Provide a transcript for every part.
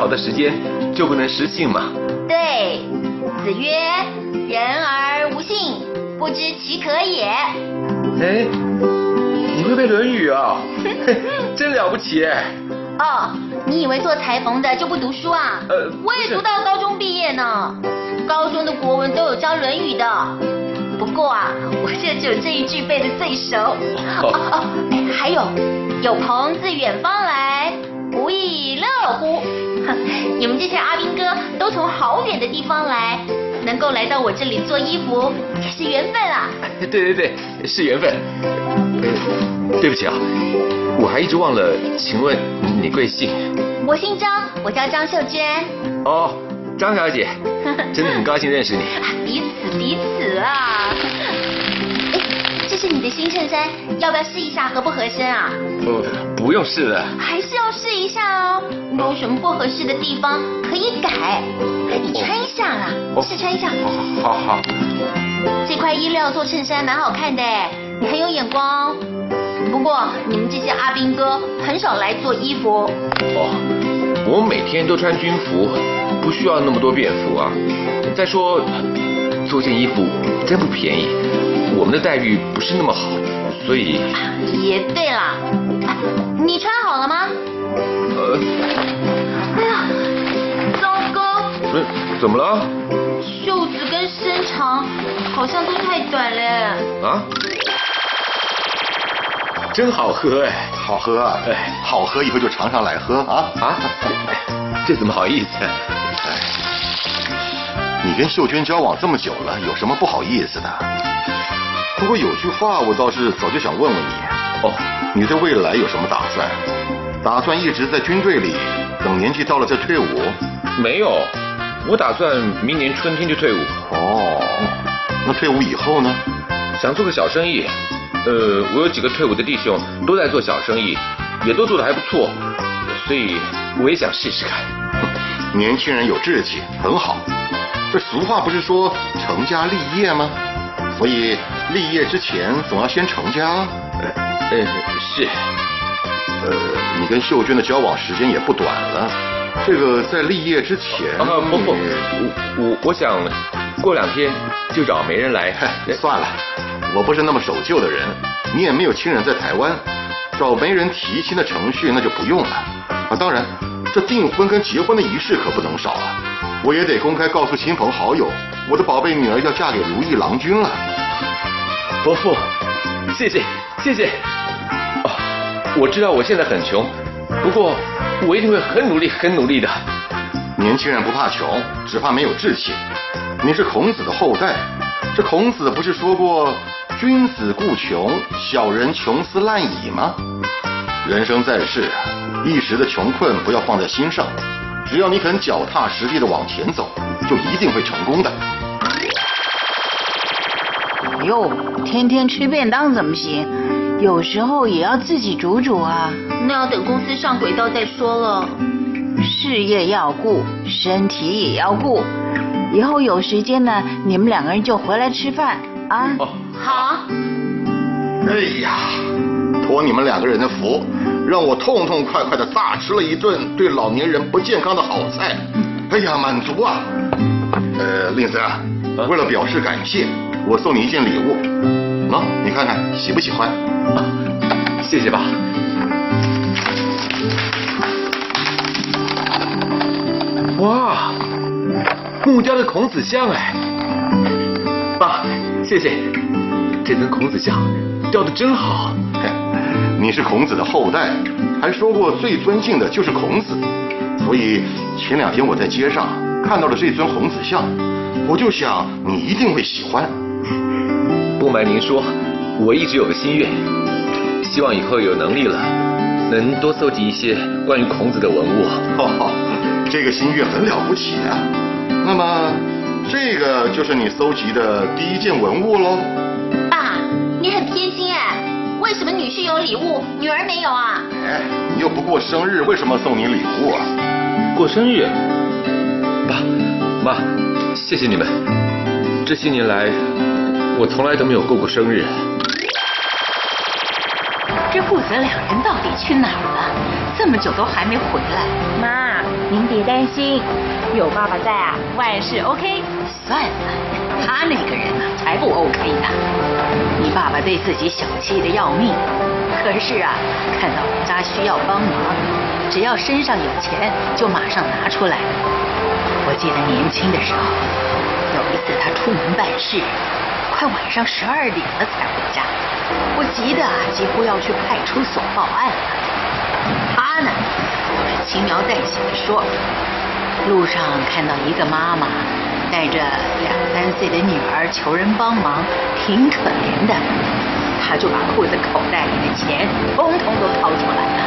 好的时间就不能失信嘛？对，子曰：“人而无信，不知其可也。哎，你会背《论语》啊？真了不起哎！”哦，你以为做裁缝的就不读书啊？呃我也读到高中毕业呢。高中的国文都有教《论语》的。不过啊，我现在只有这一句背的最熟。哦哦，哎，还有，有朋自远方来，你们这些阿兵哥都从好远的地方来，能够来到我这里做衣服，也是缘分啊。对对对，是缘分。呃，对不起啊，我还一直忘了，请问你贵姓？我姓张，我叫张秀娟。哦，张小姐，真的很高兴认识你。啊，彼此彼此啊。是你的新衬衫，要不要试一下合不合身啊？不，不用试了。还是要试一下哦，有什么不合适的地方可以改。你穿一下啦，哦试穿一下。好好好，这块衣料做衬衫蛮好看的哎，你很有眼光。不过你们这些阿兵哥很少来做衣服，哦，我每天都穿军服，不需要那么多便服啊。再说，做件衣服真不便宜，我们的待遇不是那么好，所以也对啦。啊你穿好了吗？呃，哎呀，糟糕，不是怎么了？袖子跟身长好像都太短了。啊？真好喝哎！好喝啊！哎好喝，以后就常常来喝啊！啊？这怎么好意思？你 跟秀娟交往这么久了，有什么不好意思的？不过有句话我倒是早就想问问你，哦，你对未来有什么打算？打算一直在军队里，等年纪到了再退伍？没有，我打算明年春天就退伍，哦，那退伍以后呢？想做个小生意。呃，我有几个退伍的弟兄都在做小生意，也都做得还不错，所以我也想试试看。年轻人有志气，很好。这俗话不是说成家立业吗？所以立业之前总要先成家。呃，是，呃，你跟秀娟的交往时间也不短了，这个在立业之前，啊不不，我我我想过两天就找媒人来。嗨算了，我不是那么守旧的人，你也没有亲人在台湾，找媒人提亲的程序那就不用了。啊，当然，这订婚跟结婚的仪式可不能少啊，我也得公开告诉亲朋好友，我的宝贝女儿要嫁给如意郎君了。伯父，谢谢谢谢。哦，我知道我现在很穷，不过我一定会很努力很努力的。年轻人不怕穷，只怕没有志气。你是孔子的后代，这孔子不是说过“君子固穷，小人穷斯滥矣”吗？人生在世，一时的穷困不要放在心上，只要你肯脚踏实地的往前走，就一定会成功的。哟，天天吃便当怎么行？有时候也要自己煮煮啊。那要等公司上轨道再说了。事业要顾，身体也要顾。以后有时间呢，你们两个人就回来吃饭啊。哦，好，哎呀，托你们两个人的福，让我痛痛快快的大吃了一顿对老年人不健康的好菜。哎呀，满足啊！呃，令森啊，为了表示感谢，我送你一件礼物。喏、你看看喜不喜欢？谢谢吧。哇，木雕的孔子像哎，爸，谢谢，这尊孔子像雕的真好。嘿你是孔子的后代，还说过最尊敬的就是孔子，所以前两天我在街上看到了这尊孔子像，我就想你一定会喜欢。不瞒您说，我一直有个心愿，希望以后有能力了，能多搜集一些关于孔子的文物。哦，这个心愿很了不起啊。那么，这个就是你搜集的第一件文物喽？爸，你很偏心哎，为什么女婿有礼物，女儿没有啊？哎，你又不过生日，为什么送你礼物啊？过生日，爸妈，谢谢你们。这些年来，我从来都没有过过生日。这父子两人到底去哪儿了？这么久都还没回来。妈，您别担心，有爸爸在啊，万事 OK。算了，他那个人啊才不 OK 呢。你爸爸对自己小气的要命，可是啊，看到人家需要帮忙，只要身上有钱就马上拿出来。我记得年轻的时候，有一次他出门办事，快晚上十二点了才回家，我急得啊几乎要去派出所报案了。他呢，轻描淡写的说，路上看到一个妈妈带着两三岁的女儿求人帮忙，挺可怜的，他就把裤子口袋里的钱通通都掏出来了。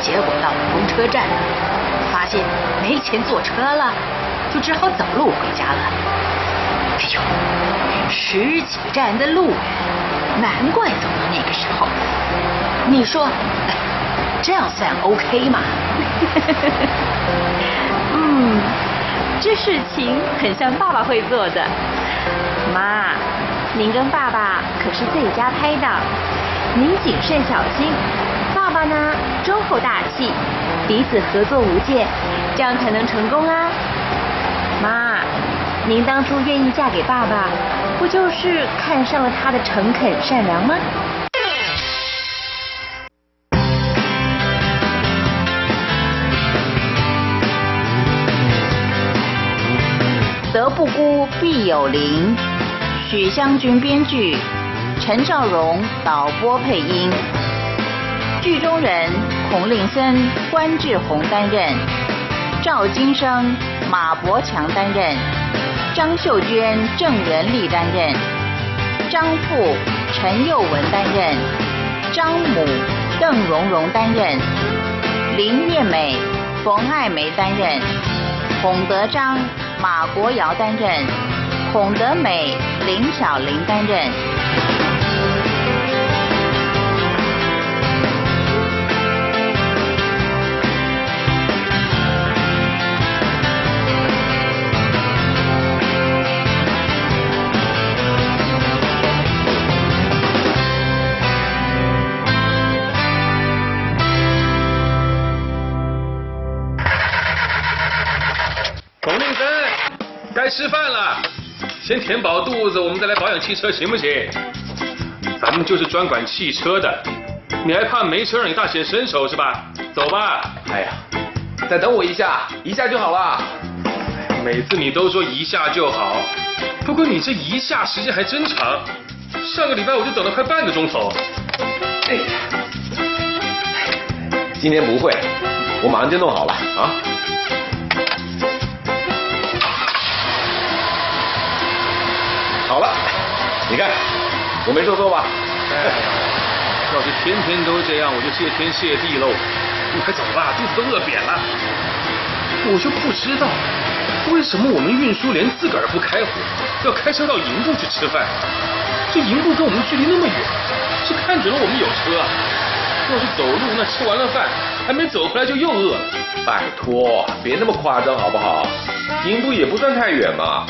结果到了公车站，发现没钱坐车了，就只好走路回家了。哎呦，十几站的路，难怪走到那个时候。你说，哎这样算 OK 吗？嗯，这事情很像爸爸会做的。妈，您跟爸爸可是最佳拍档，您谨慎小心，爸爸呢忠厚大气，彼此合作无间，这样才能成功啊。妈，您当初愿意嫁给爸爸，不就是看上了他的诚恳善良吗？孤，必有邻。许湘君编剧，陈兆荣导播配音。剧中人孔令森、关志宏担任，赵金生、马伯强担任，张秀娟、郑仁丽担任，张富、陈佑文担任，张母、邓蓉蓉担任，林叶美、冯爱梅担任，孔德章、马国尧担任，孔德美、林小玲担任。先填饱肚子，我们再来保养汽车，行不行？咱们就是专管汽车的，你还怕没车让你大显身手是吧？走吧。哎呀，再等我一下，一下就好了。每次你都说一下就好，不过你这一下时间还真长，上个礼拜我就等了快半个钟头。哎呀，今天不会，我马上就弄好了啊。好了，你看，我没说错吧？哎，要是天天都这样，我就谢天谢地喽。你快走吧，肚子都饿扁了。我就不知道，为什么我们运输连自个儿不开火，要开车到营部去吃饭？这营部跟我们距离那么远，是看准了我们有车啊？要是走路，那吃完了饭还没走回来就又饿了。拜托，别那么夸张好不好？营部也不算太远嘛。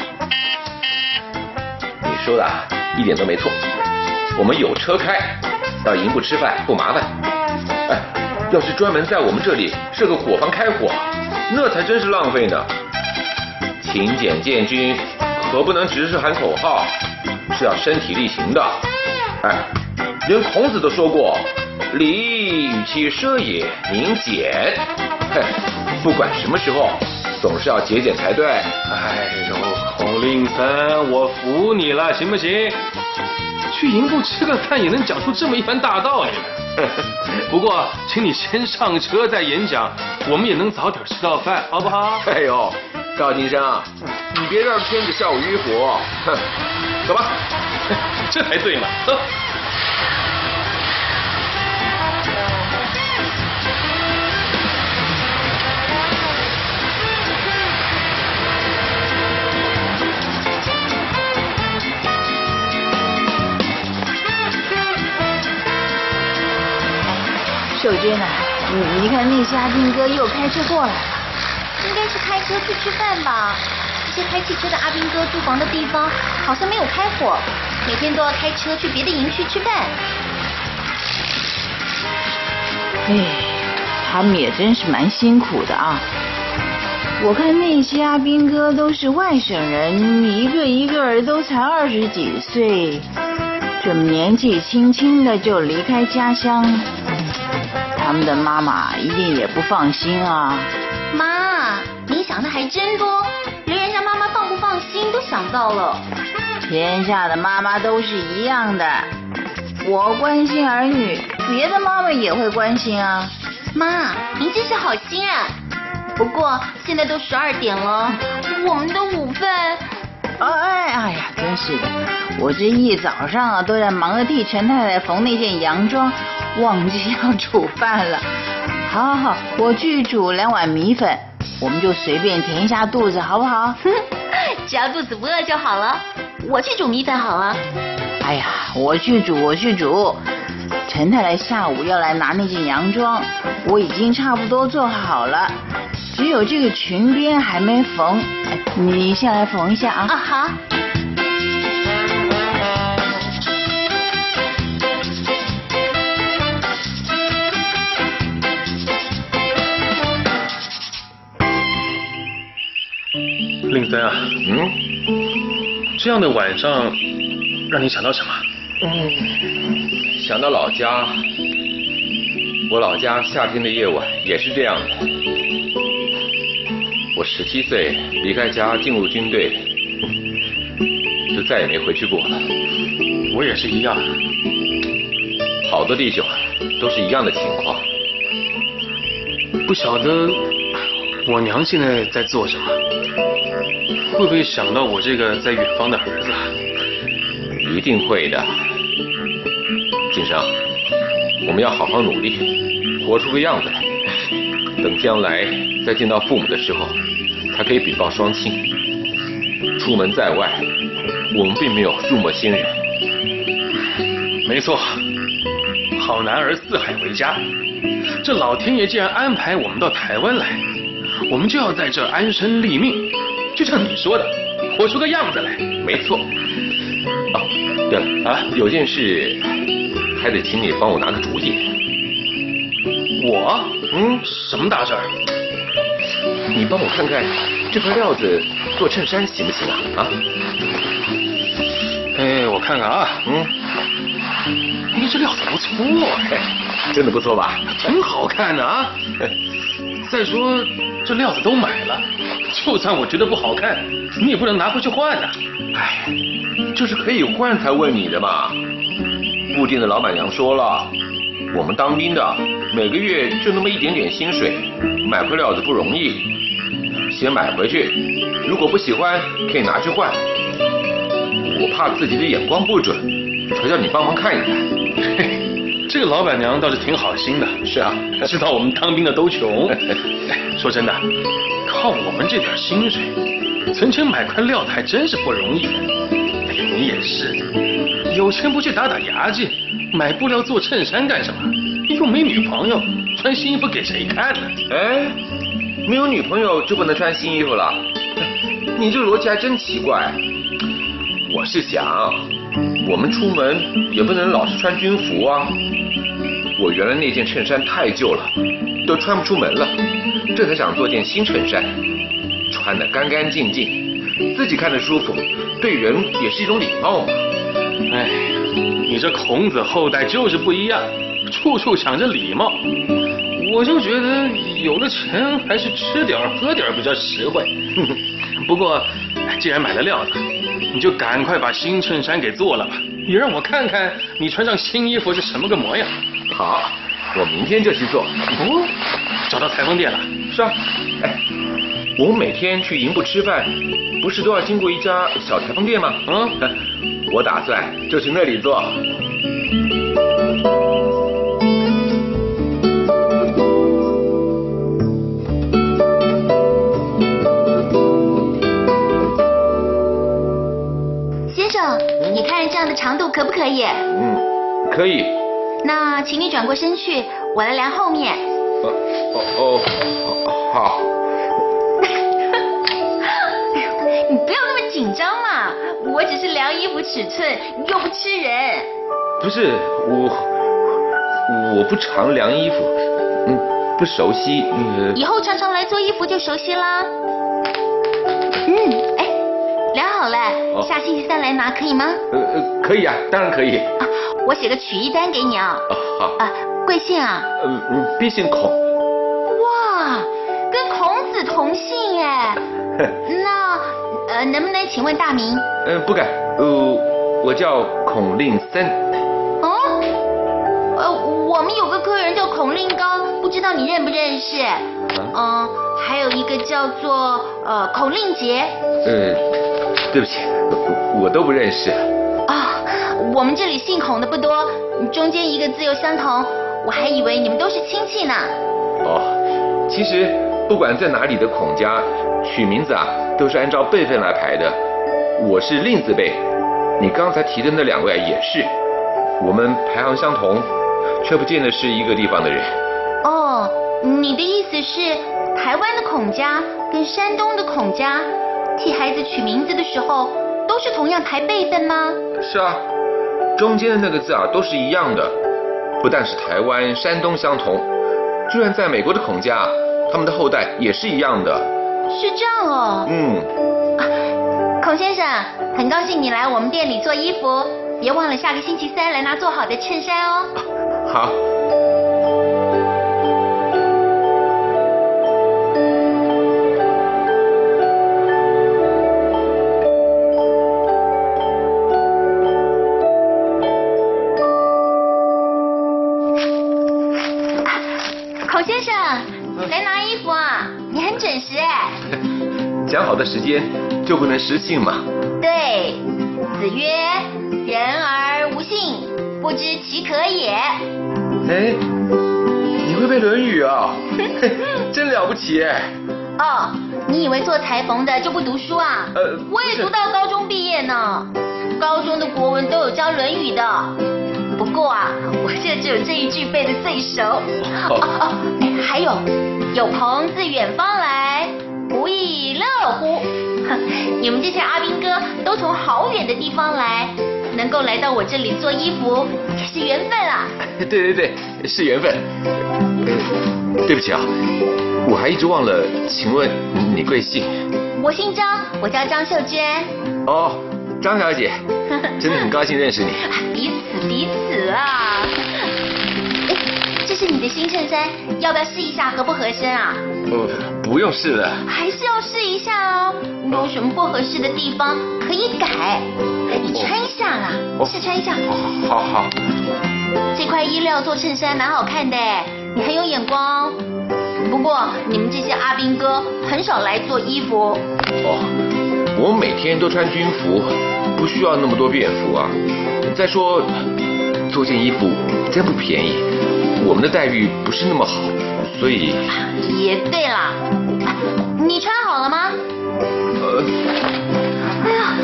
说的啊一点都没错，我们有车开，到营部吃饭不麻烦。哎，要是专门在我们这里设个伙房开火，那才真是浪费呢。勤俭建军可不能只是喊口号，是要身体力行的。哎，连孔子都说过，礼与其奢也，宁俭。嘿，不管什么时候，总是要节俭才对。哎呦，令森，我服你了，行不行？去营部吃个饭也能讲出这么一番大道理来。不过，请你先上车再演讲，我们也能早点吃到饭，好不好？哎呦，赵金生，你别让天子笑我迂腐。哼，走吧。这才对嘛，走。秀娟呐、你你看那些阿兵哥又开车过来了，应该是开车去吃饭吧？这些开汽车的阿兵哥住房的地方好像没有开火，每天都要开车去别的营区吃饭。哎，他们也真是蛮辛苦的啊。我看那些阿兵哥都是外省人，一个一个都才二十几岁，这么年纪轻轻的就离开家乡，他们的妈妈一定也不放心啊。妈，你想的还真多，连人家妈妈放不放心都想到了。天下的妈妈都是一样的，我关心儿女，别的妈妈也会关心啊。妈，您真是好心啊！不过现在都十二点了，我们的午饭……哎哎哎呀，真是的，我这一早上啊都在忙着替陈太太缝那件洋装，忘记要煮饭了。好好好，我去煮两碗米粉，我们就随便填一下肚子，好不好？哼，只要肚子不饿就好了。我去煮米粉好了。哎呀，我去煮，我去煮。陈太太下午要来拿那件洋装，我已经差不多做好了，只有这个裙边还没缝。哎，你先来缝一下啊。啊，好。令尊啊，嗯这样的晚上让你想到什么？嗯，想到老家，我老家夏天的夜晚也是这样的。我十七岁离开家进入军队，就再也没回去过了。我也是一样。好多弟兄都是一样的情况。不晓得我娘现在在做什么，会不会想到我这个在远方的儿子？一定会的，金生，我们要好好努力，活出个样子来。等将来再见到父母的时候，才可以禀报双亲。出门在外，我们并没有入没先人。没错，好男儿四海为家。这老天爷既然安排我们到台湾来，我们就要在这安身立命，就像你说的，活出个样子来。没错。哦，对了啊，有件事还得请你帮我拿个主意。我？嗯，什么大事儿？你帮我看看这块料子做衬衫行不行啊？啊？哎，我看看啊，嗯，哎，这料子不错，嘿，真的不错吧？挺好看的啊。再说这料子都买了，就算我觉得不好看，你也不能拿回去换呐。哎，就是可以换才问你的嘛。部店的老板娘说了，我们当兵的每个月就那么一点点薪水，买块料子不容易，先买回去，如果不喜欢可以拿去换。我怕自己的眼光不准，才叫你帮忙看一看。嘿这个老板娘倒是挺好心的，是啊，知道我们当兵的都穷。说真的，靠我们这点薪水，存钱买块料子还真是不容易。哎，你也是，有钱不去打打牙祭，买布料做衬衫干什么？又没女朋友，穿新衣服给谁看呢？哎，没有女朋友就不能穿新衣服了？你这逻辑还真奇怪。我是想，我们出门也不能老是穿军服啊。我原来那件衬衫太旧了，都穿不出门了，这才想做件新衬衫，穿得干干净净，自己看着舒服，对人也是一种礼貌嘛。哎，你这孔子后代就是不一样，处处想着礼貌。我就觉得有了钱还是吃点儿喝点儿比较实惠。不过，既然买了料子，你就赶快把新衬衫给做了吧，也让我看看你穿上新衣服是什么个模样。好，我明天就去做。哦，找到裁缝店了？是啊，哎，我们每天去营部吃饭，不是都要经过一家小裁缝店吗？嗯，我打算就去那里做。先生，你看这样的长度可不可以？嗯，可以。那请你转过身去，我来量后面。哦哦哦，好。我只是量衣服尺寸，又不吃人。不是我，我不常量衣服，嗯，不熟悉那个。以后常常来做衣服就熟悉啦。嗯，哎，量好了，哦下星期三来拿可以吗？呃呃，可以啊，当然可以。啊，我写个取衣单给你啊。哦，好。啊，贵姓啊？呃嗯，必姓孔。呃，能不能请问大名？嗯，不敢。呃，我叫孔令森。哦，呃，我们有个客人叫孔令刚，不知道你认不认识？嗯，还有一个叫做呃孔令杰。呃，对不起，我我都不认识。啊，我们这里姓孔的不多，中间一个字又相同，我还以为你们都是亲戚呢。哦，其实不管在哪里的孔家，取名字啊都是按照辈分来排的。我是令字辈，你刚才提的那两位啊也是，我们排行相同，却不见得是一个地方的人。哦，你的意思是台湾的孔家跟山东的孔家替孩子取名字的时候都是同样排辈分吗？是啊，中间的那个字啊都是一样的，不但是台湾、山东相同，居然在美国的孔家，他们的后代也是一样的。是这样哦。嗯，孔先生，很高兴你来我们店里做衣服，别忘了下个星期三来拿做好的衬衫哦。好。的时间就不能失信嘛。对，子曰：“人而无信，不知其可也。哎，你会背《论语》啊？真了不起哎！”哦，你以为做裁缝的就不读书啊？呃我也读到高中毕业呢，高中的国文都有教《论语》的。不过啊，我现在只有这一句背的最熟。哦 哦，哎，还有，有朋自远方来，不亦乐乎？哼 你们这些阿兵哥都从好远的地方来，能够来到我这里做衣服，也是缘分啊。对对对，是缘分。呃，对不起啊，我还一直忘了，请问你贵姓？我姓张，我叫张秀娟。哦，张小姐，真的很高兴认识你。彼此彼此啊！哎，这是你的新衬衫，要不要试一下合不合身啊？哦，不用试了。还是要试一下哦，有什么不合适的地方可以改。你穿一下啦，哦试穿一下。好好。这块衣料做衬衫蛮好看的哎，你很有眼光。不过你们这些阿兵哥很少来做衣服，哦，我每天都穿军服，不需要那么多便服啊。再说，做件衣服真不便宜，我们的待遇不是那么好，所以也对啦。啊你穿好了吗？呃，哎呀，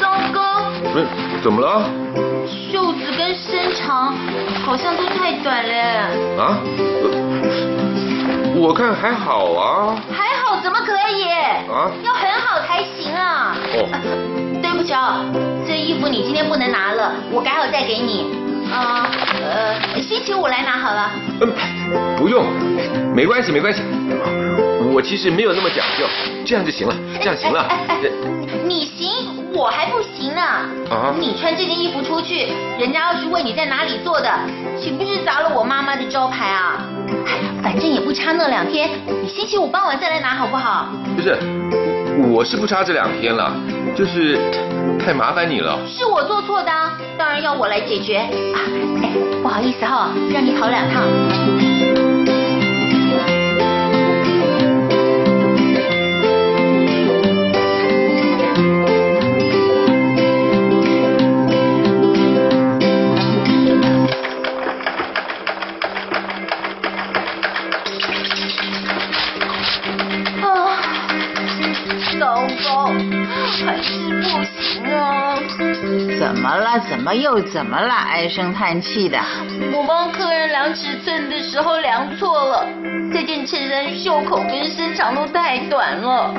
糟糕！不是怎么了？袖子跟身长好像都太短了，啊？呃我看还好啊。还好怎么可以？啊要很好才行啊。哦呃对不起啊，这衣服你今天不能拿了，我改好再给你。啊呃，星期五来拿好了。嗯，不用，没关系，没关系。我其实没有那么讲究，这样就行了，这样行了。哎哎哎你行，我还不行呢。啊你穿这件衣服出去，人家要是问你在哪里做的，岂不是砸了我妈妈的招牌啊？哎呀反正也不差那两天，你星期五傍晚再来拿好不好？不是，我是不差这两天了，就是太麻烦你了。是我做错的，当然要我来解决啊！不好意思哈、让你跑两趟。还是不行啊！怎么了？怎么又怎么了？唉声叹气的。我帮客人量尺寸的时候量错了，这件衬衫袖口跟身长都太短了。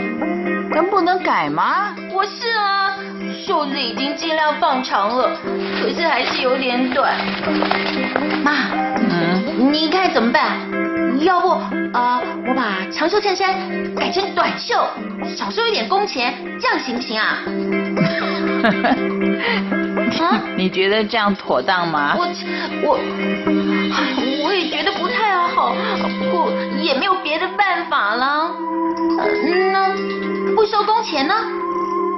能不能改吗？我是啊，袖子已经尽量放长了，可是还是有点短。妈，嗯，你该怎么办？要不呃，我把长袖衬衫改成短袖，少收一点工钱，这样行不行啊？啊？你觉得这样妥当吗？我我哎我也觉得不太好，不也没有别的办法了。呃那不收工钱呢？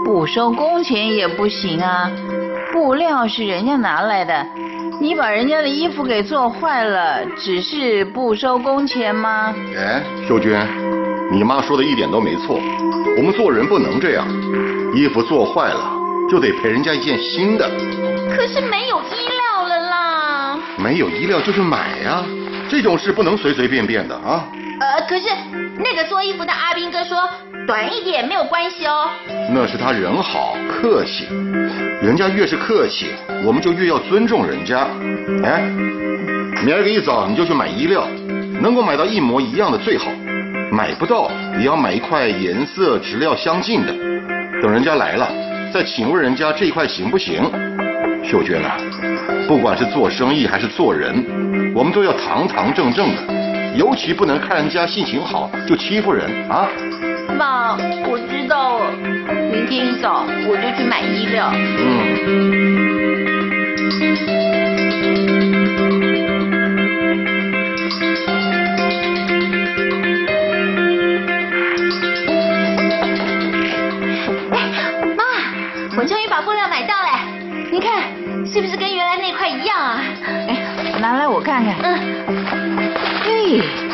不收工钱也不行啊，布料是人家拿来的，你把人家的衣服给做坏了，只是不收工钱吗？哎，秀娟，你妈说的一点都没错，我们做人不能这样，衣服做坏了就得赔人家一件新的，可是没有衣料了啦。没有衣料就去买呀、这种事不能随随便便的啊。呃，可是那个做衣服的阿斌哥说短一点没有关系哦。那是他人好客气，人家越是客气，我们就越要尊重人家。哎，明儿个一早你就去买衣料，能够买到一模一样的最好，买不到也要买一块颜色质料相近的。等人家来了，再请问人家这一块行不行？秀娟啊，不管是做生意还是做人，我们都要堂堂正正的，尤其不能看人家性情好就欺负人啊。妈，我知道了，明天一早我就去买衣料。嗯。妈，我终于把布料买到了，你看是不是跟原来那块一样啊？哎，拿来我看看。嗯，嘿，真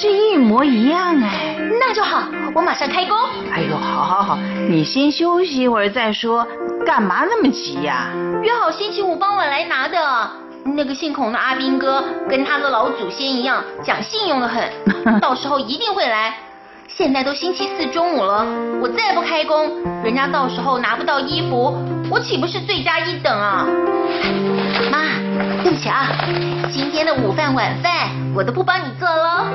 是一模一样哎。那就好，我马上开工。哎呦，好好好，你先休息一会儿再说，干嘛那么急呀、约好星期五傍晚来拿的。那个姓孔的阿斌哥跟他的老祖先一样，讲信用的很，到时候一定会来。现在都星期四中午了，我再不开工，人家到时候拿不到衣服，我岂不是罪加一等啊？妈，对不起啊，今天的午饭晚饭我都不帮你做喽。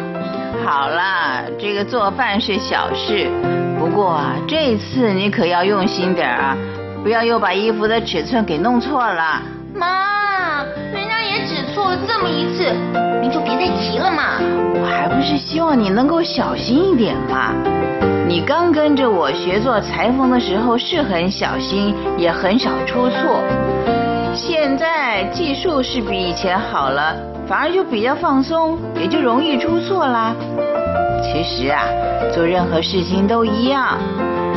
好啦，这个做饭是小事，不过啊，这次你可要用心点儿啊，不要又把衣服的尺寸给弄错了。妈，人家也只错了这么一次，您就别再提了嘛。我还不是希望你能够小心一点嘛。你刚跟着我学做裁缝的时候是很小心，也很少出错。现在技术是比以前好了，反而就比较放松，也就容易出错啦。其实啊，做任何事情都一样，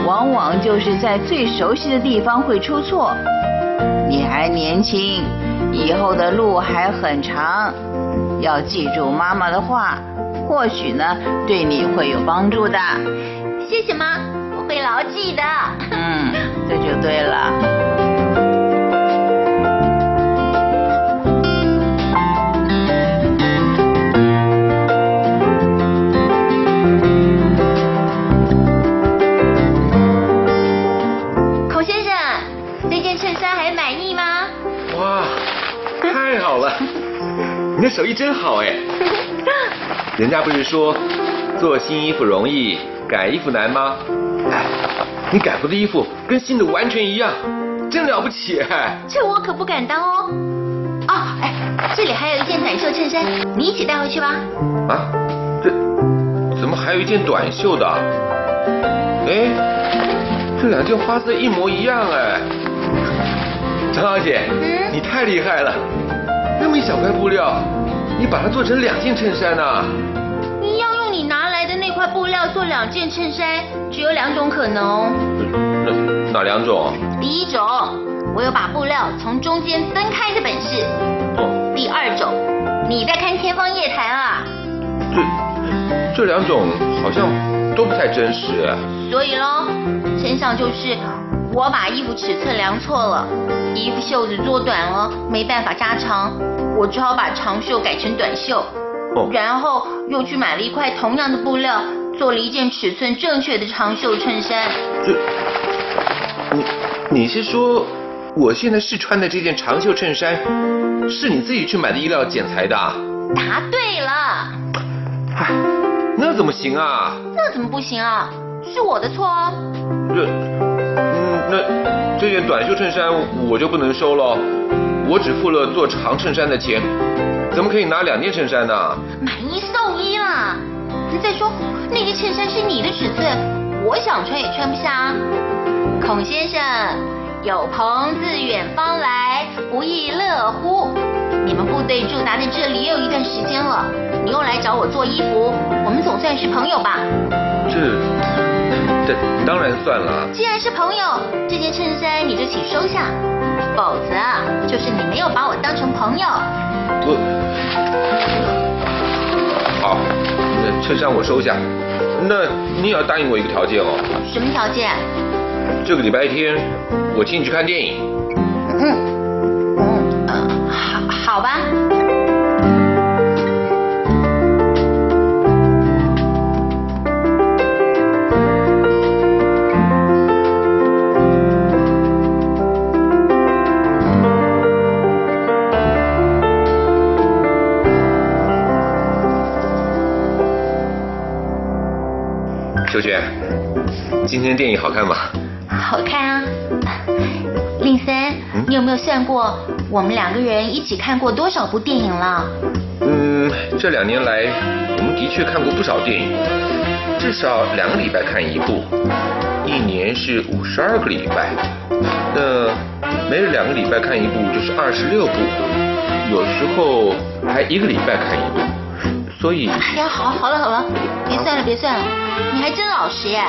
往往就是在最熟悉的地方会出错。你还年轻，以后的路还很长，要记住妈妈的话，或许呢对你会有帮助的。谢谢妈，我会牢记的。嗯，这就对了。你的手艺真好哎。人家不是说做新衣服容易，改衣服难吗？哎，你改过的衣服跟新的完全一样，真了不起哎！这我可不敢当哦。哦，哎，这里还有一件短袖衬衫，你一起带回去吧。啊，这怎么还有一件短袖的？哎，这两件花色一模一样哎。张小姐，嗯你太厉害了，一小块布料，你把它做成两件衬衫呢、你要用你拿来的那块布料做两件衬衫，只有两种可能。哪哪两种？第一种，我有把布料从中间分开的本事。哦，第二种，你在看《天方夜谭》啊？这这两种好像都不太真实。所以咯，真相就是我把衣服尺寸量错了，衣服袖子做短了，没办法加长，我只好把长袖改成短袖。哦然后又去买了一块同样的布料，做了一件尺寸正确的长袖衬衫。这，你你是说我现在试穿的这件长袖衬衫，是你自己去买的衣料剪裁的啊？答对了，唉，那怎么行啊？那怎么不行啊？是我的错哦。这，嗯，那这件短袖衬衫我就不能收了，我只付了做长衬衫的钱，怎么可以拿两件衬衫呢？买一送一啦！再说那件衬衫是你的尺寸，我想穿也穿不下啊。孔先生，有朋自远方来，不亦乐乎？你们部队驻扎在这里也有一段时间了，你又来找我做衣服，我们总算是朋友吧？这，这当然算了。既然是朋友，这件衬衫你就请收下，否则啊就是你没有把我当成朋友。我，好，那衬衫我收下。那你也要答应我一个条件哦，什么条件？这个礼拜天我请你去看电影。嗯嗯呃，好好吧。秀娟，今天电影好看吗？好看啊！令森，嗯你有没有算过我们两个人一起看过多少部电影了？嗯，这两年来，我们的确看过不少电影，至少两个礼拜看一部，一年是五十二个礼拜，那每两个礼拜看一部就是二十六部，有时候还一个礼拜看一部，所以哎呀，好，好了好了，别算了别算了，你还真老实耶！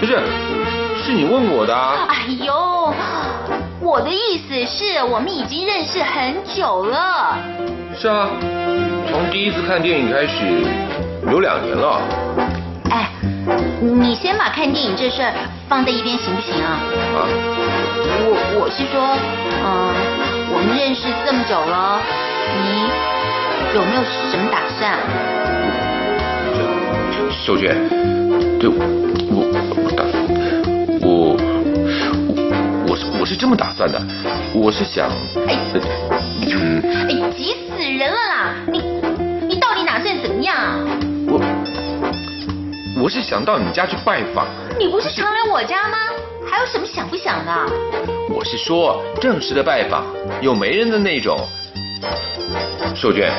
不是，是你问我的啊。哎呦，我的意思是我们已经认识很久了。是啊，从第一次看电影开始，有两年了。哎，你先把看电影这事儿放在一边行不行啊？啊，我我是说，嗯，我们认识这么久了，你有没有什么打算？秀娟，对我我打我我我是我是这么打算的，我是想，哎嗯，哎，急死人了啦！你你到底打算怎么样啊？我我是想到你家去拜访，你不是常来我家吗？还有什么想不想的？我是说正式的拜访，有媒人的那种。秀娟，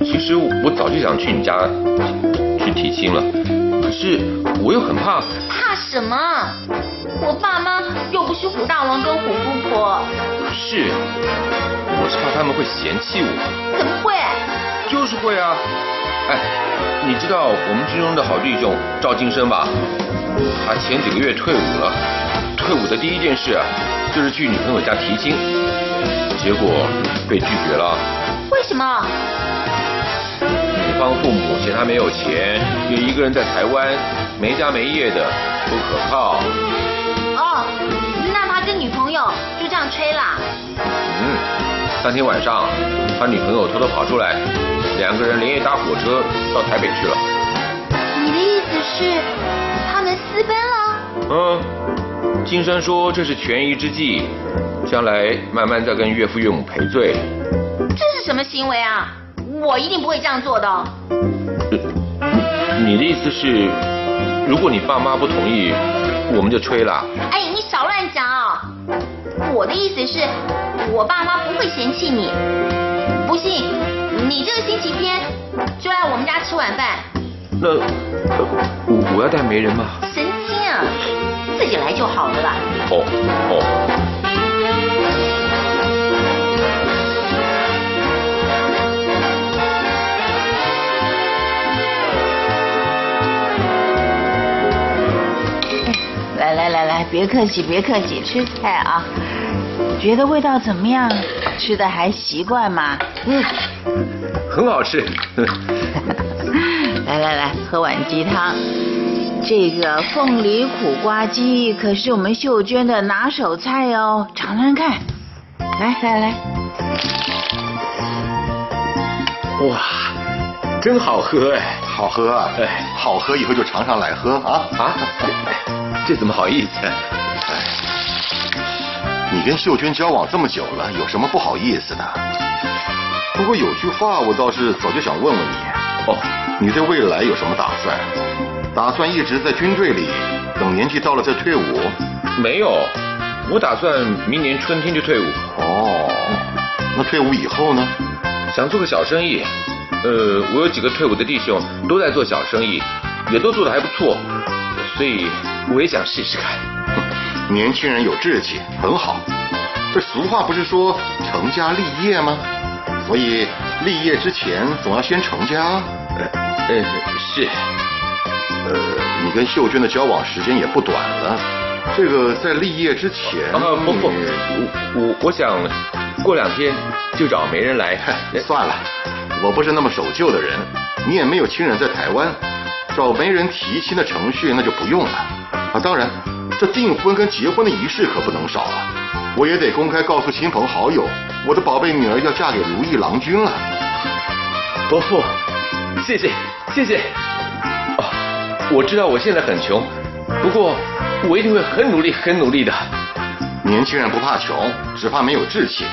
其实我早就想去你家去提亲了，可是我又很怕。怕什么？我爸妈又不是虎大王跟虎姑婆，是，我是怕他们会嫌弃我。怎么会？就是会啊。哎，你知道我们军中的好弟兄赵金生吧？他前几个月退伍了，退伍的第一件事啊，就是去女朋友家提亲，结果被拒绝了。为什么？帮父母嫌他没有钱，也一个人在台湾，没家没业的，不可靠。哦，那他跟女朋友就这样吹啦？嗯，当天晚上，他女朋友偷偷跑出来，两个人连夜搭火车到台北去了。你的意思是他们私奔了？嗯，金山说这是权宜之计，将来慢慢再跟岳父岳母赔罪。这是什么行为啊？我一定不会这样做的 你的意思是，如果你爸妈不同意，我们就吹了？哎，你少乱讲啊！我的意思是，我爸妈不会嫌弃你。不信，你这个星期天就来我们家吃晚饭。那、我要带媒人吗？神经啊！自己来就好了啦。哦哦。来来来别客气，别客气，吃菜啊。觉得味道怎么样？吃的还习惯吗？嗯，很好吃。来来来，喝碗鸡汤。这个凤梨苦瓜鸡可是我们秀娟的拿手菜哦，尝尝看。来来来，哇，真好喝哎，好喝啊！哎，好喝，以后就常常来喝啊啊！这怎么好意思？哎你跟秀娟交往这么久了，有什么不好意思的？不过有句话我倒是早就想问问你，哦，你对未来有什么打算？打算一直在军队里，等年纪到了再退伍？没有，我打算明年春天就退伍。哦，那退伍以后呢？想做个小生意。呃，我有几个退伍的弟兄都在做小生意，也都做得还不错，所以我也想试试看。年轻人有志气，很好。这俗话不是说成家立业吗？所以立业之前总要先成家。呃，是。呃，你跟秀娟的交往时间也不短了。这个在立业之前……啊不不，我我我想过两天就找媒人来。算了，我不是那么守旧的人，你也没有亲人在台湾，找媒人提亲的程序那就不用了。啊，当然。这订婚跟结婚的仪式可不能少啊！我也得公开告诉亲朋好友，我的宝贝女儿要嫁给如意郎君了。伯父，谢谢谢谢。啊，我知道我现在很穷，不过我一定会很努力很努力的。年轻人不怕穷，只怕没有志气。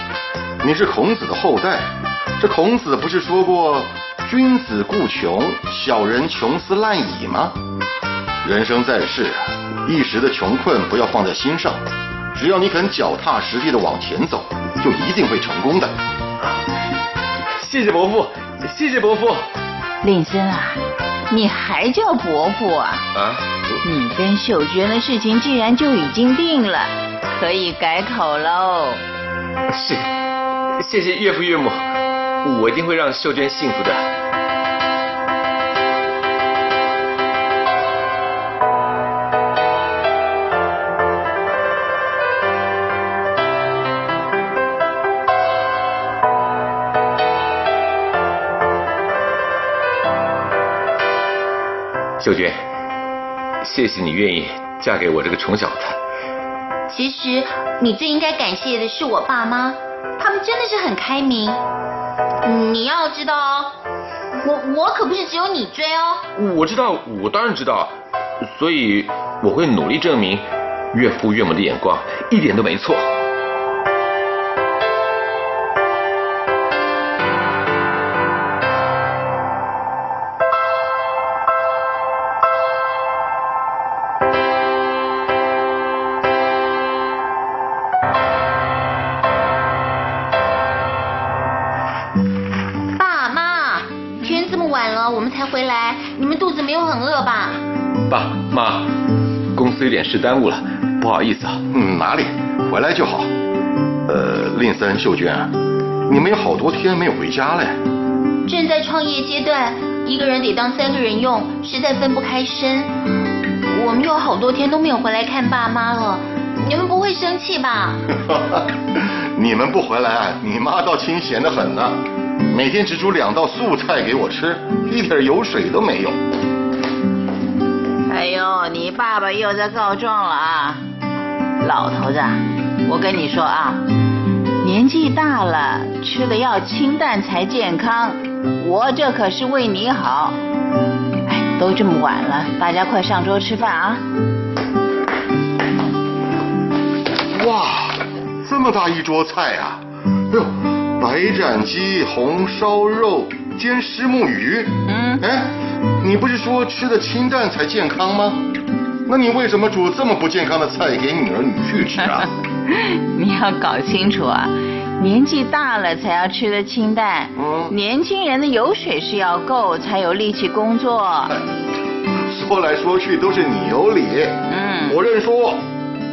你是孔子的后代，这孔子不是说过“君子固穷，小人穷斯滥矣”吗？人生在世。一时的穷困不要放在心上，只要你肯脚踏实地的往前走，就一定会成功的。谢谢伯父，谢谢伯父。令森啊，你还叫伯父啊？啊？你跟秀娟的事情既然就已经定了，可以改口喽。是，谢谢岳父岳母，我一定会让秀娟幸福的。秀娟，谢谢你愿意嫁给我这个穷小子。其实你最应该感谢的是我爸妈，他们真的是很开明。你要知道哦，我我可不是只有你追哦。我知道，我当然知道，所以我会努力证明岳父岳母的眼光一点都没错。点事耽误了，不好意思啊。嗯，哪里，回来就好。呃，令森、秀娟，你们有好多天没有回家了。正在创业阶段，一个人得当三个人用，实在分不开身。我们有好多天都没有回来看爸妈了，你们不会生气吧？你们不回来，你妈倒清闲的很呢。每天只煮两道素菜给我吃，一点油水都没有。哎呦，你爸爸又在告状了啊！老头子，我跟你说啊，年纪大了，吃的要清淡才健康。我这可是为你好。哎，都这么晚了，大家快上桌吃饭啊！哇，这么大一桌菜啊！哎呦。白斩鸡、红烧肉、煎虱目鱼。嗯，哎，你不是说吃的清淡才健康吗？那你为什么煮这么不健康的菜给女儿女婿吃啊？你要搞清楚啊，年纪大了才要吃的清淡。嗯，年轻人的油水是要够，才有力气工作。说来说去都是你有理。嗯，我认输。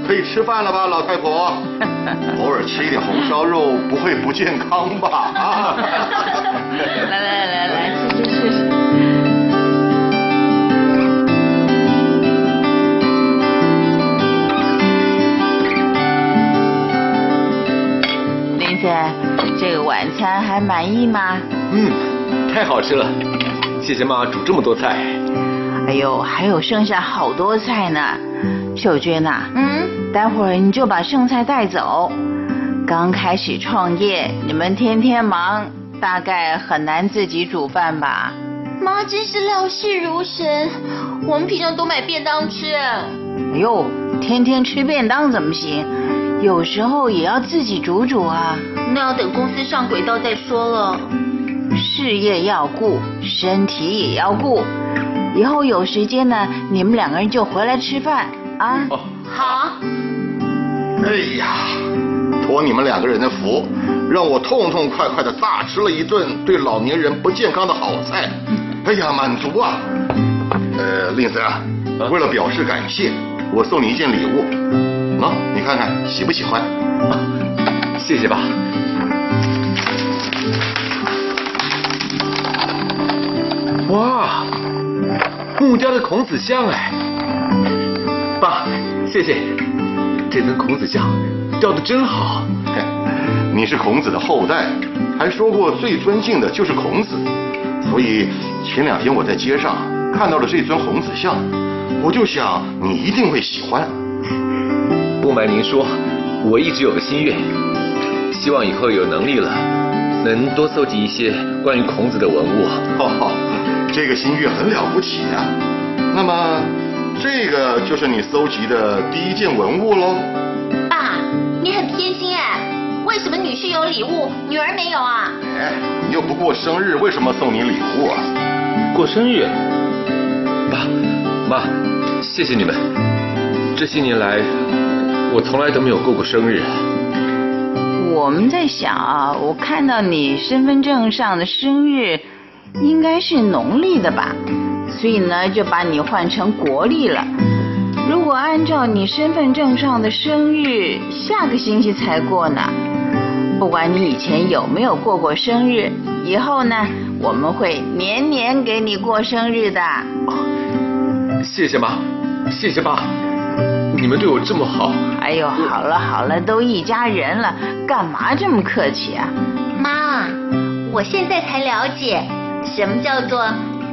可以吃饭了吧老太婆？偶尔吃一点红烧肉不会不健康吧？啊 来来来来来吃吃吃林子这个晚餐还满意吗嗯太好吃了谢谢妈妈煮这么多菜哎呦还有剩下好多菜呢秀娟呐、嗯，待会儿你就把剩菜带走。刚开始创业，你们天天忙，大概很难自己煮饭吧？妈真是料事如神，我们平常都买便当吃。哎呦，天天吃便当怎么行？有时候也要自己煮煮啊。那要等公司上轨道再说了。事业要顾，身体也要顾。以后有时间呢，你们两个人就回来吃饭啊。哦，好，哎呀，托你们两个人的福，让我痛痛快快的大吃了一顿对老年人不健康的好菜。哎呀，满足啊！呃，令森啊，为了表示感谢，我送你一件礼物。喏、你看看喜不喜欢？啊 谢谢吧。哇，穆家的孔子像哎，爸，谢谢，这尊孔子像雕的真好。嘿你是孔子的后代，还说过最尊敬的就是孔子，所以前两天我在街上看到了这尊孔子像，我就想你一定会喜欢。不瞒您说，我一直有个心愿，希望以后有能力了，能多搜集一些关于孔子的文物。哦，这个心愿很了不起啊。那么，这个就是你搜集的第一件文物喽？爸，你很偏心哎，为什么女婿有礼物，女儿没有啊？哎，你又不过生日，为什么送你礼物啊？过生日，爸妈，谢谢你们。这些年来，我从来都没有过过生日。我们在想啊，我看到你身份证上的生日应该是农历的吧，所以呢就把你换成国历了。如果按照你身份证上的生日，下个星期才过呢。不管你以前有没有过过生日，以后呢我们会年年给你过生日的。谢谢妈，谢谢爸，你们对我这么好。哎呦，好了好了，都一家人了，干嘛这么客气啊？妈，我现在才了解什么叫做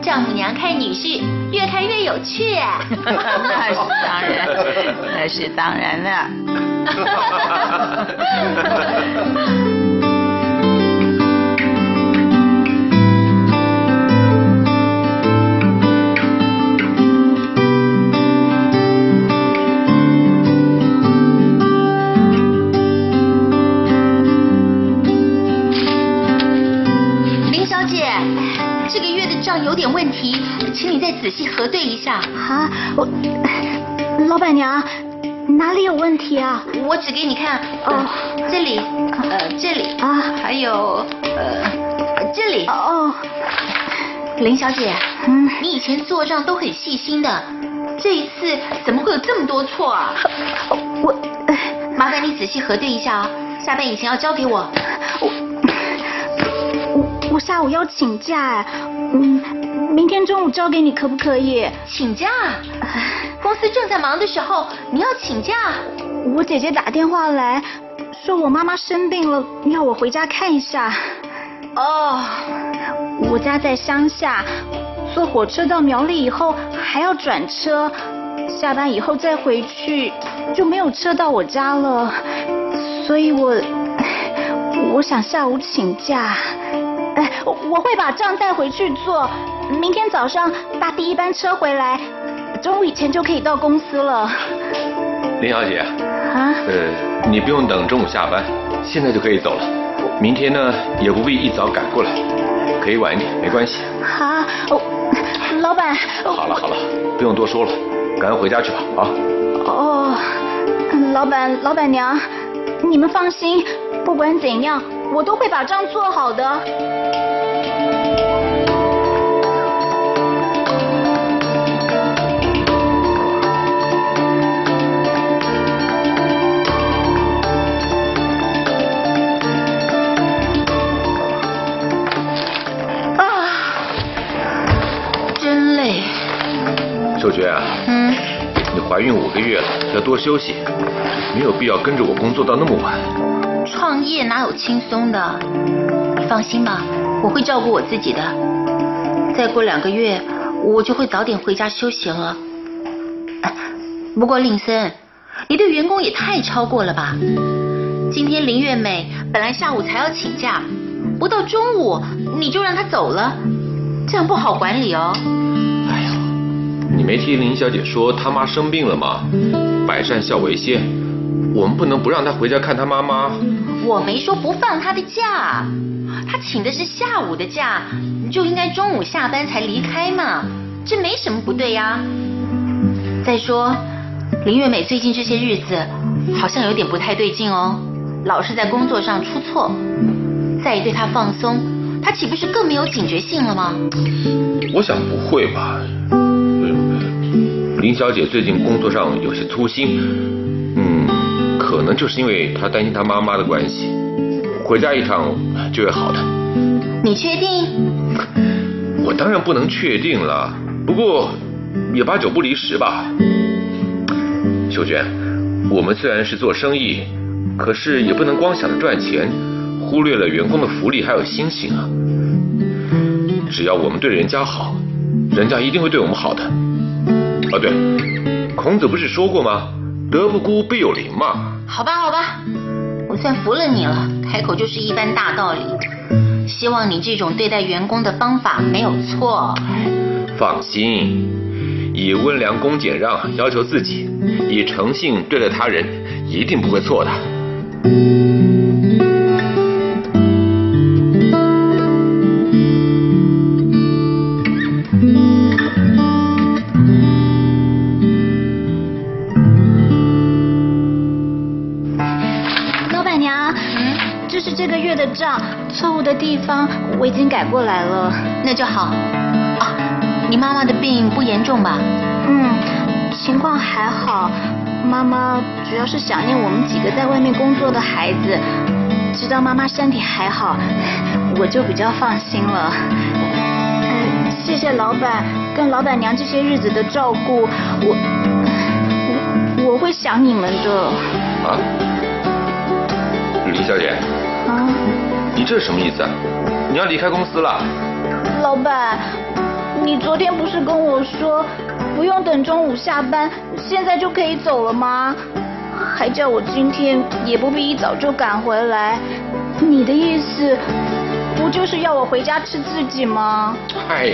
丈母娘看女婿，越看越有趣哎。那是当然，那是当然了。有点问题，请你再仔细核对一下。啊，我老板娘哪里有问题啊？我指给你看，哦，这里，呃，这里啊还有，呃，这里。哦，林小姐，嗯你以前做账都很细心的，这一次怎么会有这么多错啊？我麻烦你仔细核对一下哦，下班以前要交给我。我我下午要请假哎，嗯，明天中午交给你可不可以？请假？公司正在忙的时候，你要请假？我姐姐打电话来说我妈妈生病了，要我回家看一下。哦，我家在乡下，坐火车到苗栗以后还要转车，下班以后再回去就没有车到我家了，所以我 我想下午请假。哎，我我会把账带回去做，明天早上搭第一班车回来，中午以前就可以到公司了。林小姐，啊，呃，你不用等中午下班，现在就可以走了。明天呢，也不必一早赶过来，可以晚一点，没关系。啊，哦，老板，好了好了，不用多说了，赶快回家去吧啊！哦，老板老板娘，你们放心，不管怎样，我都会把账做好的。秀娟啊，嗯，你怀孕五个月了，要多休息，没有必要跟着我工作到那么晚。创业哪有轻松的？你放心吧，我会照顾我自己的。再过两个月，我就会早点回家休息了。不过令森，你对员工也太超过了吧？今天林月美本来下午才要请假，不到中午你就让她走了，这样不好管理哦。你没听林小姐说她妈生病了吗？百善孝为先，我们不能不让她回家看她妈妈。我没说不放她的假，她请的是下午的假，就应该中午下班才离开嘛，这没什么不对呀。再说，林月美最近这些日子好像有点不太对劲哦。老是在工作上出错，再对她放松，她岂不是更没有警觉性了吗？我想不会吧。林小姐最近工作上有些粗心，嗯，可能就是因为她担心她妈妈的关系，回家一趟就会好的。你确定？我当然不能确定了，不过也八九不离十吧。秀娟，我们虽然是做生意。可是也不能光想着赚钱，忽略了员工的福利还有心情啊！只要我们对人家好，人家一定会对我们好的。哦对，孔子不是说过吗？德不孤，必有邻嘛。好吧，好吧，我算服了你了，开口就是一番大道理。希望你这种对待员工的方法没有错。放心，以温良恭俭让要求自己，以诚信对待他人，一定不会错的。账，错误的地方我已经改过来了。那就好。啊，你妈妈的病不严重吧？嗯，情况还好。妈妈主要是想念我们几个在外面工作的孩子，知道妈妈身体还好，我就比较放心了。嗯，谢谢老板跟老板娘这些日子的照顾，我我我会想你们的。啊，李小姐。啊。你这是什么意思啊？你要离开公司了？老板，你昨天不是跟我说？不用等中午下班，现在就可以走了吗？还叫我今天也不必一早就赶回来。你的意思不就是要我回家吃自己吗？嗨，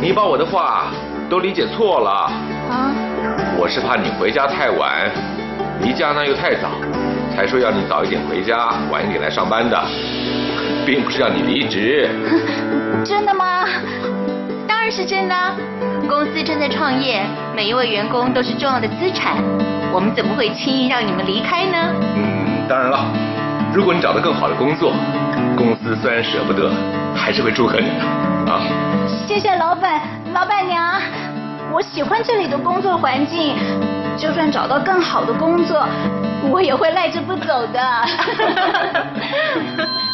你把我的话都理解错了。啊？我是怕你回家太晚，离家呢又太早，才说要你早一点回家，晚一点来上班的，并不是要你离职。真的吗？当然是真的。公司正在创业，每一位员工都是重要的资产，我们怎么会轻易让你们离开呢？嗯，当然了，如果你找到更好的工作，公司虽然舍不得，还是会祝贺你的啊。谢谢老板、老板娘，我喜欢这里的工作环境，就算找到更好的工作，我也会赖着不走的。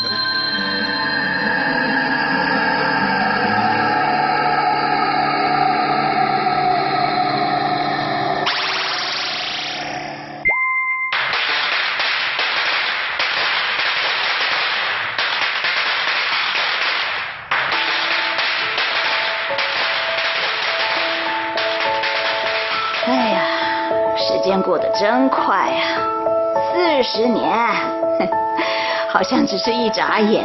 十年，好像只是一眨眼。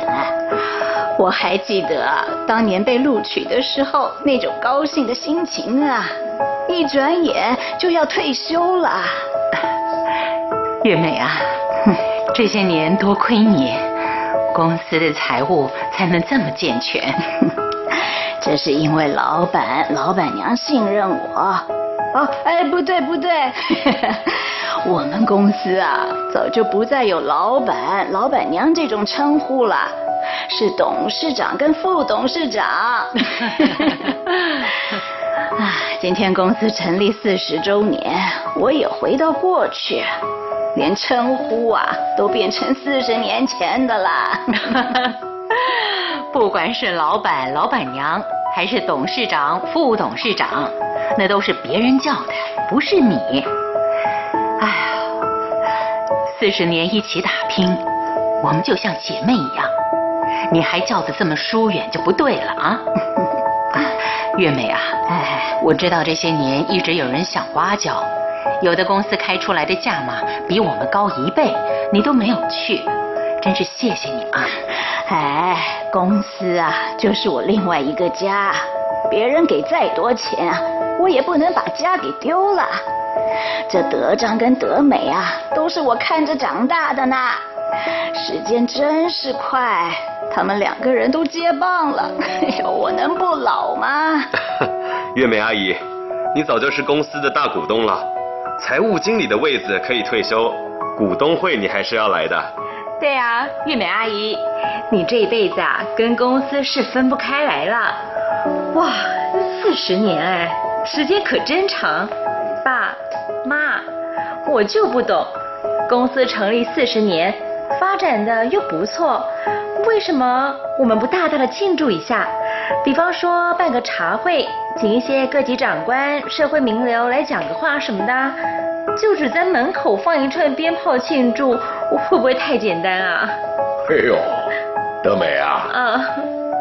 我还记得当年被录取的时候那种高兴的心情啊，一转眼就要退休了。月美啊，这些年多亏你，公司的财务才能这么健全。这是因为老板、老板娘信任我。哦，哎，不对不对，我们公司啊，早就不再有老板、老板娘这种称呼了，是董事长跟副董事长。啊，今天公司成立四十周年，我也回到过去，连称呼啊都变成四十年前的啦。不管是老板、老板娘，还是董事长、副董事长。那都是别人叫的，不是你。哎呀，四十年一起打拼，我们就像姐妹一样。你还叫的这么疏远就不对了啊！月美啊，哎，我知道这些年一直有人想挖角，有的公司开出来的价码比我们高一倍，你都没有去，真是谢谢你啊！哎，公司啊，就是我另外一个家，别人给再多钱啊，我也不能把家给丢了。这德章跟德美啊，都是我看着长大的呢。时间真是快，他们两个人都接棒了。哎呦，我能不老吗？月美阿姨，你早就是公司的大股东了，财务经理的位子可以退休，股东会你还是要来的。对啊，月美阿姨，你这一辈子啊，跟公司是分不开来了。哇，四十年哎，时间可真长。我就不懂，公司成立四十年。发展的又不错，为什么我们不大大的庆祝一下？比方说办个茶会，请一些各级长官、社会名流来讲个话什么的，就只在门口放一串鞭炮庆祝，会不会太简单啊？哎呦，德美啊，嗯，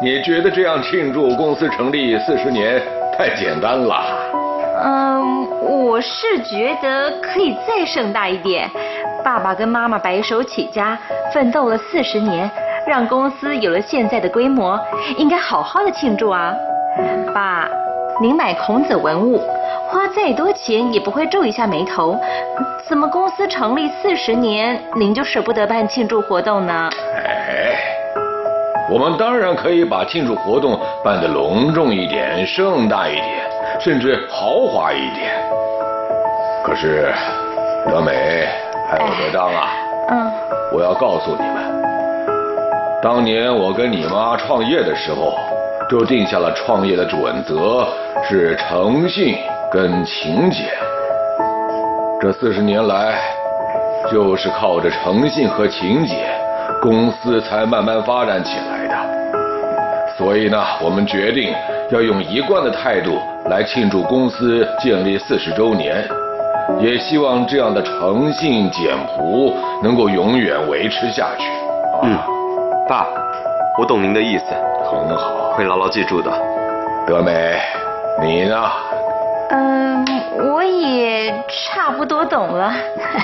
你觉得这样庆祝公司成立四十年太简单了？嗯，我是觉得可以再盛大一点。爸爸跟妈妈白手起家，奋斗了四十年，让公司有了现在的规模，应该好好的庆祝啊！爸，您买孔子文物，花再多钱也不会皱一下眉头，怎么公司成立四十年，您就舍不得办庆祝活动呢？哎，我们当然可以把庆祝活动办得隆重一点、盛大一点，甚至豪华一点。可是，德美。还有德章啊，嗯，我要告诉你们，当年我跟你妈创业的时候，就定下了创业的准则是诚信跟勤俭。这四十年来，就是靠着诚信和勤俭，公司才慢慢发展起来的。所以呢，我们决定要用一贯的态度来庆祝公司建立四十周年。也希望这样的诚信简朴能够永远维持下去。嗯，爸，我懂您的意思，很好，会牢牢记住的。德美，你呢？嗯，我也差不多懂了。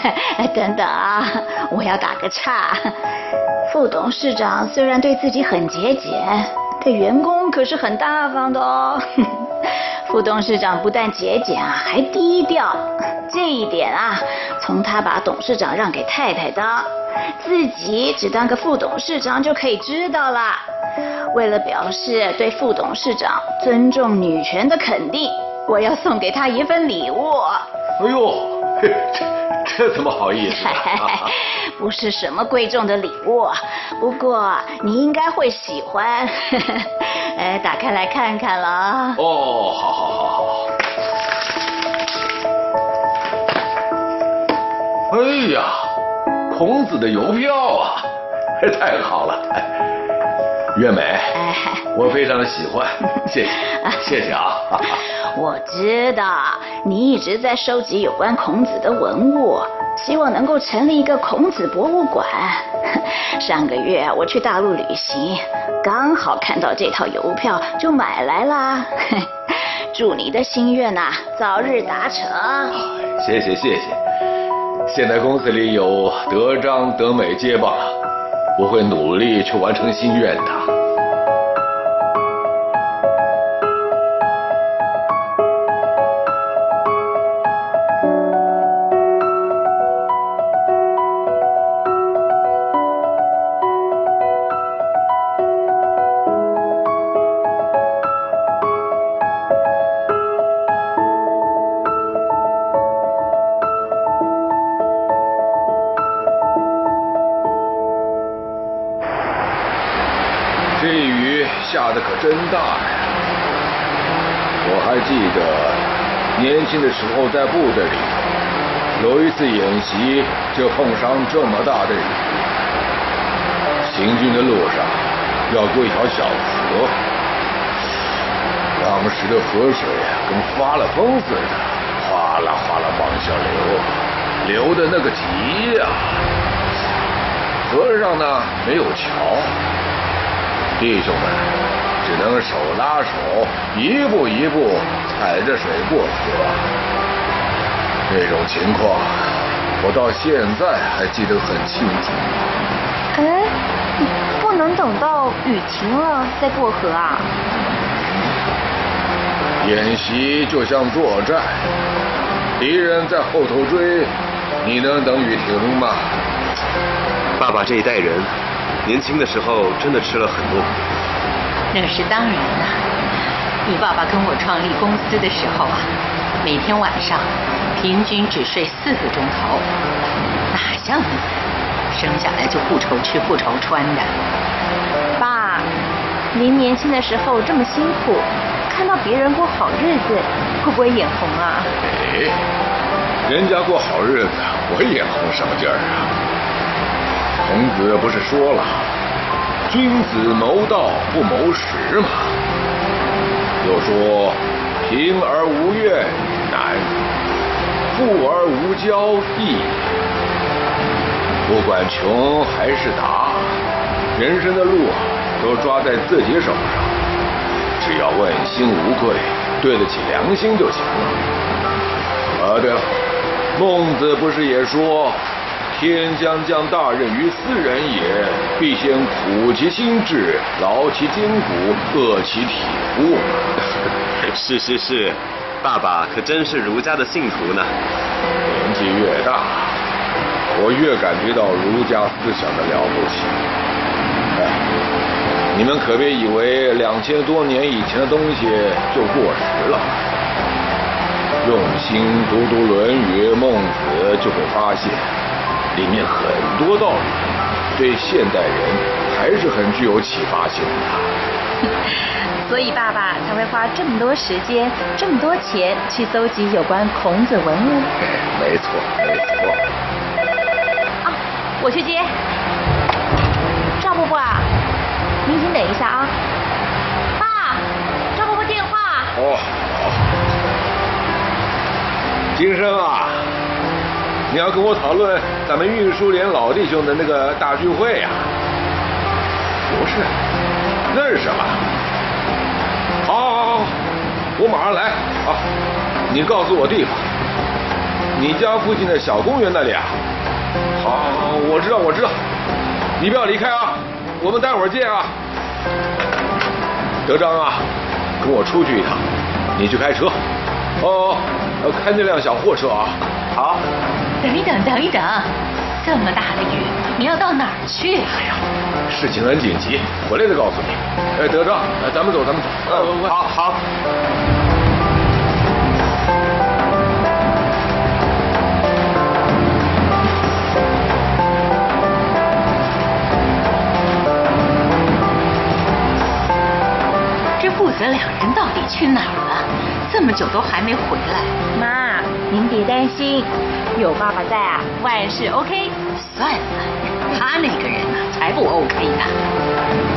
等等啊，我要打个岔。副董事长虽然对自己很节俭，对员工可是很大方的哦。副董事长不但节俭啊，还低调。这一点啊，从他把董事长让给太太当，自己只当个副董事长就可以知道了。为了表示对副董事长尊重女权的肯定，我要送给他一份礼物。哎呦嘿，这 这怎么好意思？不是什么贵重的礼物，不过你应该会喜欢。哎，打开来看看了。哦，好好好好。哎呀，孔子的邮票啊，太好了！月美，我非常的喜欢，谢谢，谢谢啊。我知道你一直在收集有关孔子的文物，希望能够成立一个孔子博物馆。上个月我去大陆旅行，刚好看到这套邮票，就买来啦。祝你的心愿呐早日达成。谢谢谢谢。现在公司里有德章、德美接棒，我会努力去完成心愿的。就碰上这么大的雨。行军的路上要过一条小河，当时的河水跟发了疯似的，哗啦哗啦往下流，流的那个急呀！河上呢没有桥，弟兄们只能手拉手，一步一步踩着水过河。这种情况，我到现在还记得很清楚。哎，不能等到雨停了再过河啊？演习就像作战，敌人在后头追，你能等雨停吗？爸爸这一代人，年轻的时候真的吃了很多苦。那是当然了。你爸爸跟我创立公司的时候啊，每天晚上平均只睡四个钟头，哪像你，生下来就不愁吃不愁穿的。爸，您年轻的时候这么辛苦。看到别人过好日子，会不会眼红啊？哎，人家过好日子，我眼红什么劲儿啊？孔子不是说了，君子谋道不谋食吗？又说，贫而无怨难，富而无骄易。不管穷还是达，人生的路啊，都抓在自己手上。只要问心无愧，对得起良心就行了。啊，对了，孟子不是也说，天将降大任于斯人也，必先苦其心志，劳其筋骨，饿其体肤。是是是，爸爸可真是儒家的信徒呢。年纪越大，我越感觉到儒家思想的了不起。哎。你们可别以为两千多年以前的东西就过时了，用心读读《论语》《孟子》，就会发现里面很多道理，对现代人还是很具有启发性的。所以爸爸才会花这么多时间、这么多钱去搜集有关孔子文物。没错，没错。啊，我去接赵伯伯啊。您先等一下啊，爸，赵伯伯电话。哦，好。金生啊，你要跟我讨论咱们运输连老弟兄的那个大聚会呀？不是，那是什么？好，好，好，我马上来啊！你告诉我地方，你家附近的小公园那里啊？好，我知道，我知道，你不要离开啊！我们待会儿见啊，德章啊，跟我出去一趟，你去开车。哦，开那辆小货车啊。好。等一等，等一等，这么大的雨，你要到哪儿去？哎呀，事情很紧急，回来再告诉你。哎，德章，咱们走，咱们走。嗯，好好。这父子两人到底去哪儿了？这么久都还没回来。妈，您别担心，有爸爸在啊，万事 OK。算了，他那个人呢，才不 OK 呢。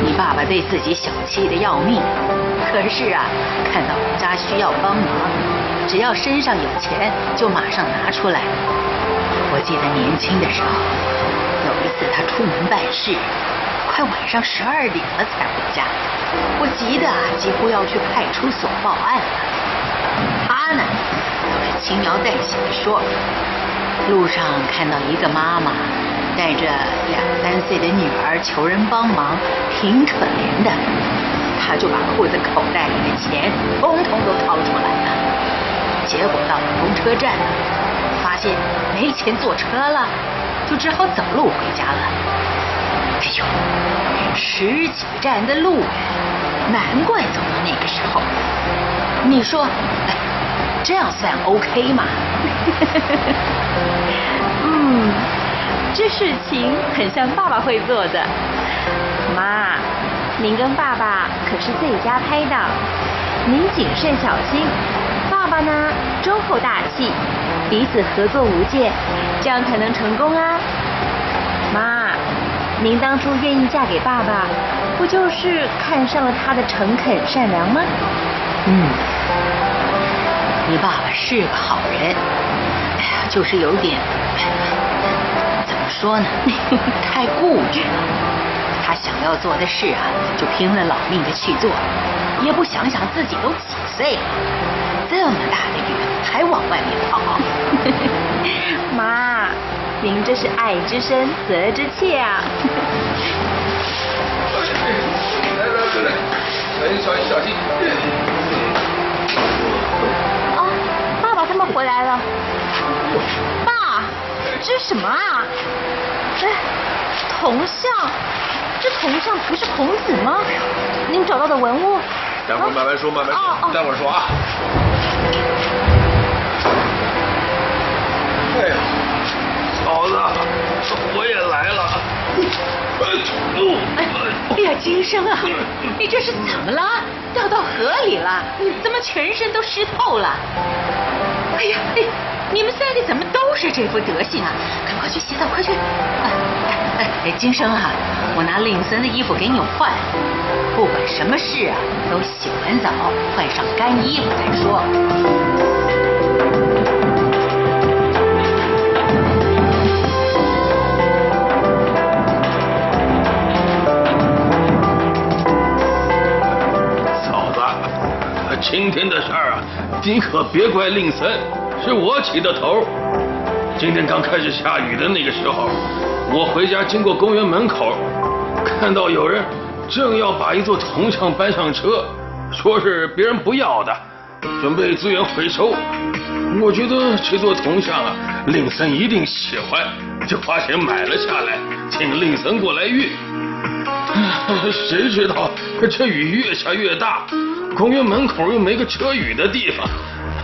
你爸爸对自己小气的要命，可是啊，看到人家需要帮忙，只要身上有钱，就马上拿出来。我记得年轻的时候，有一次他出门办事。快晚上十二点了才回家，我急得几乎要去派出所报案了。他呢，轻描淡写的说，路上看到一个妈妈带着两三岁的女儿求人帮忙，挺可怜的，他就把裤子口袋里的钱通通都掏出来了。结果到了公车站，发现没钱坐车了，就只好走路回家了。哎呦，十几站的路，难怪走到那个时候。你说，哎这样算 OK 吗？嗯，这事情很像爸爸会做的。妈，您跟爸爸可是最佳拍档，您谨慎小心，爸爸呢忠厚大气，彼此合作无间，这样才能成功啊。妈。您当初愿意嫁给爸爸，不就是看上了他的诚恳善良吗？嗯，你爸爸是个好人，哎呀，就是有点，怎么说呢？太固执了。他想要做的事啊，就拼了老命的去做，也不想想自己都几岁了，这么大的雨还往外面跑。妈，您这是爱之深，责之切啊！来来来来，小心小心！回来了。爸，这是什么啊？哎，铜像，这铜像不是孔子吗？您找到的文物？待会儿慢慢说，慢慢说，待会儿说啊。哎呀，嫂子，我也来了。哎呀，金生啊，你这是怎么了？掉到河里了？怎么全身都湿透了？哎呀，哎，你们三个怎么都是这副德行啊？赶快去洗澡，快去！哎哎，金生啊，我拿令森的衣服给你换。不管什么事啊，都洗完澡换上干衣服再说。你可别怪令森，是我起的头。今天刚开始下雨的那个时候，我回家经过公园门口，看到有人正要把一座铜像搬上车，说是别人不要的，准备资源回收。我觉得这座铜像啊，令森一定喜欢，就花钱买了下来，请令森过来运。谁知道这雨越下越大，公园门口又没个遮雨的地方。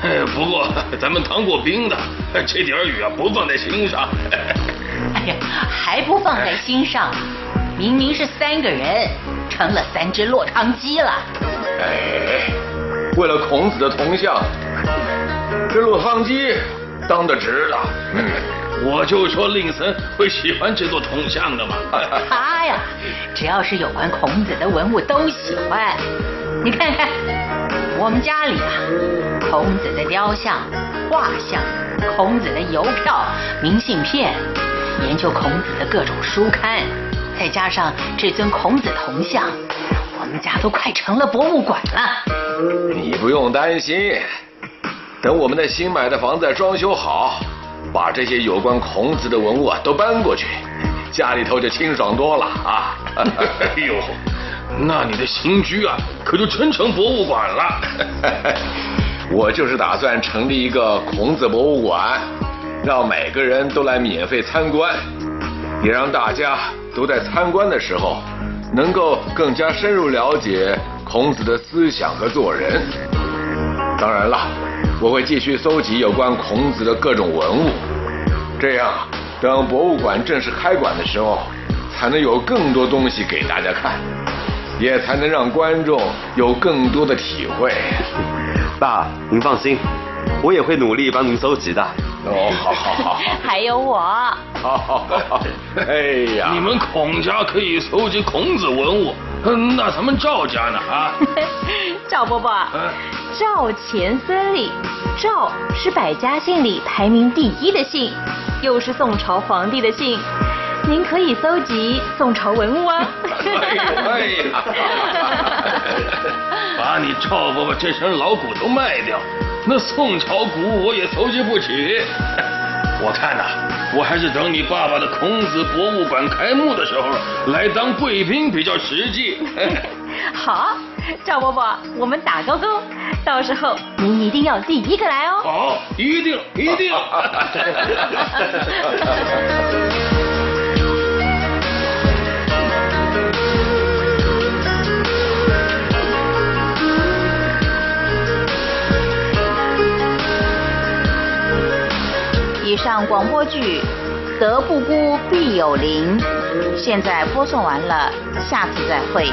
哎，不过咱们当过兵的，这点雨啊不放在心上。哎呀，还不放在心上？明明是三个人，成了三只落汤鸡了。哎，为了孔子的铜像，这落汤鸡当的值了。嗯，我就说令森会喜欢这座铜像的嘛。他呀，只要是有关孔子的文物都喜欢。你看看，我们家里啊，孔子的雕像、画像、孔子的邮票、明信片，研究孔子的各种书刊，再加上这尊孔子铜像，我们家都快成了博物馆了。你不用担心，等我们的新买的房子装修好，把这些有关孔子的文物啊都搬过去，家里头就清爽多了啊！哎呦，那你的新居啊，可就真成博物馆了。我就是打算成立一个孔子博物馆，让每个人都来免费参观，也让大家都在参观的时候能够更加深入了解孔子的思想和做人。当然了，我会继续搜集有关孔子的各种文物，这样等博物馆正式开馆的时候，才能有更多东西给大家看，也才能让观众有更多的体会。爸，您放心，我也会努力帮您搜集的。哦，好好好，还有我。好好好，哎呀，你们孔家可以搜集孔子文物，嗯那咱们赵家呢啊？赵伯伯，嗯赵钱孙李，赵是百家姓里排名第一的姓，又是宋朝皇帝的姓，您可以搜集宋朝文物啊。哎呀，把你赵伯伯这身老骨头卖掉，那宋朝古物我也搜集不起。我看呐、我还是等你爸爸的孔子博物馆开幕的时候来当贵宾比较实际。好，赵伯伯，我们打勾勾，到时候您一定要第一个来哦。好，一定一定。以上广播剧《德不孤必有邻》，现在播送完了，下次再会。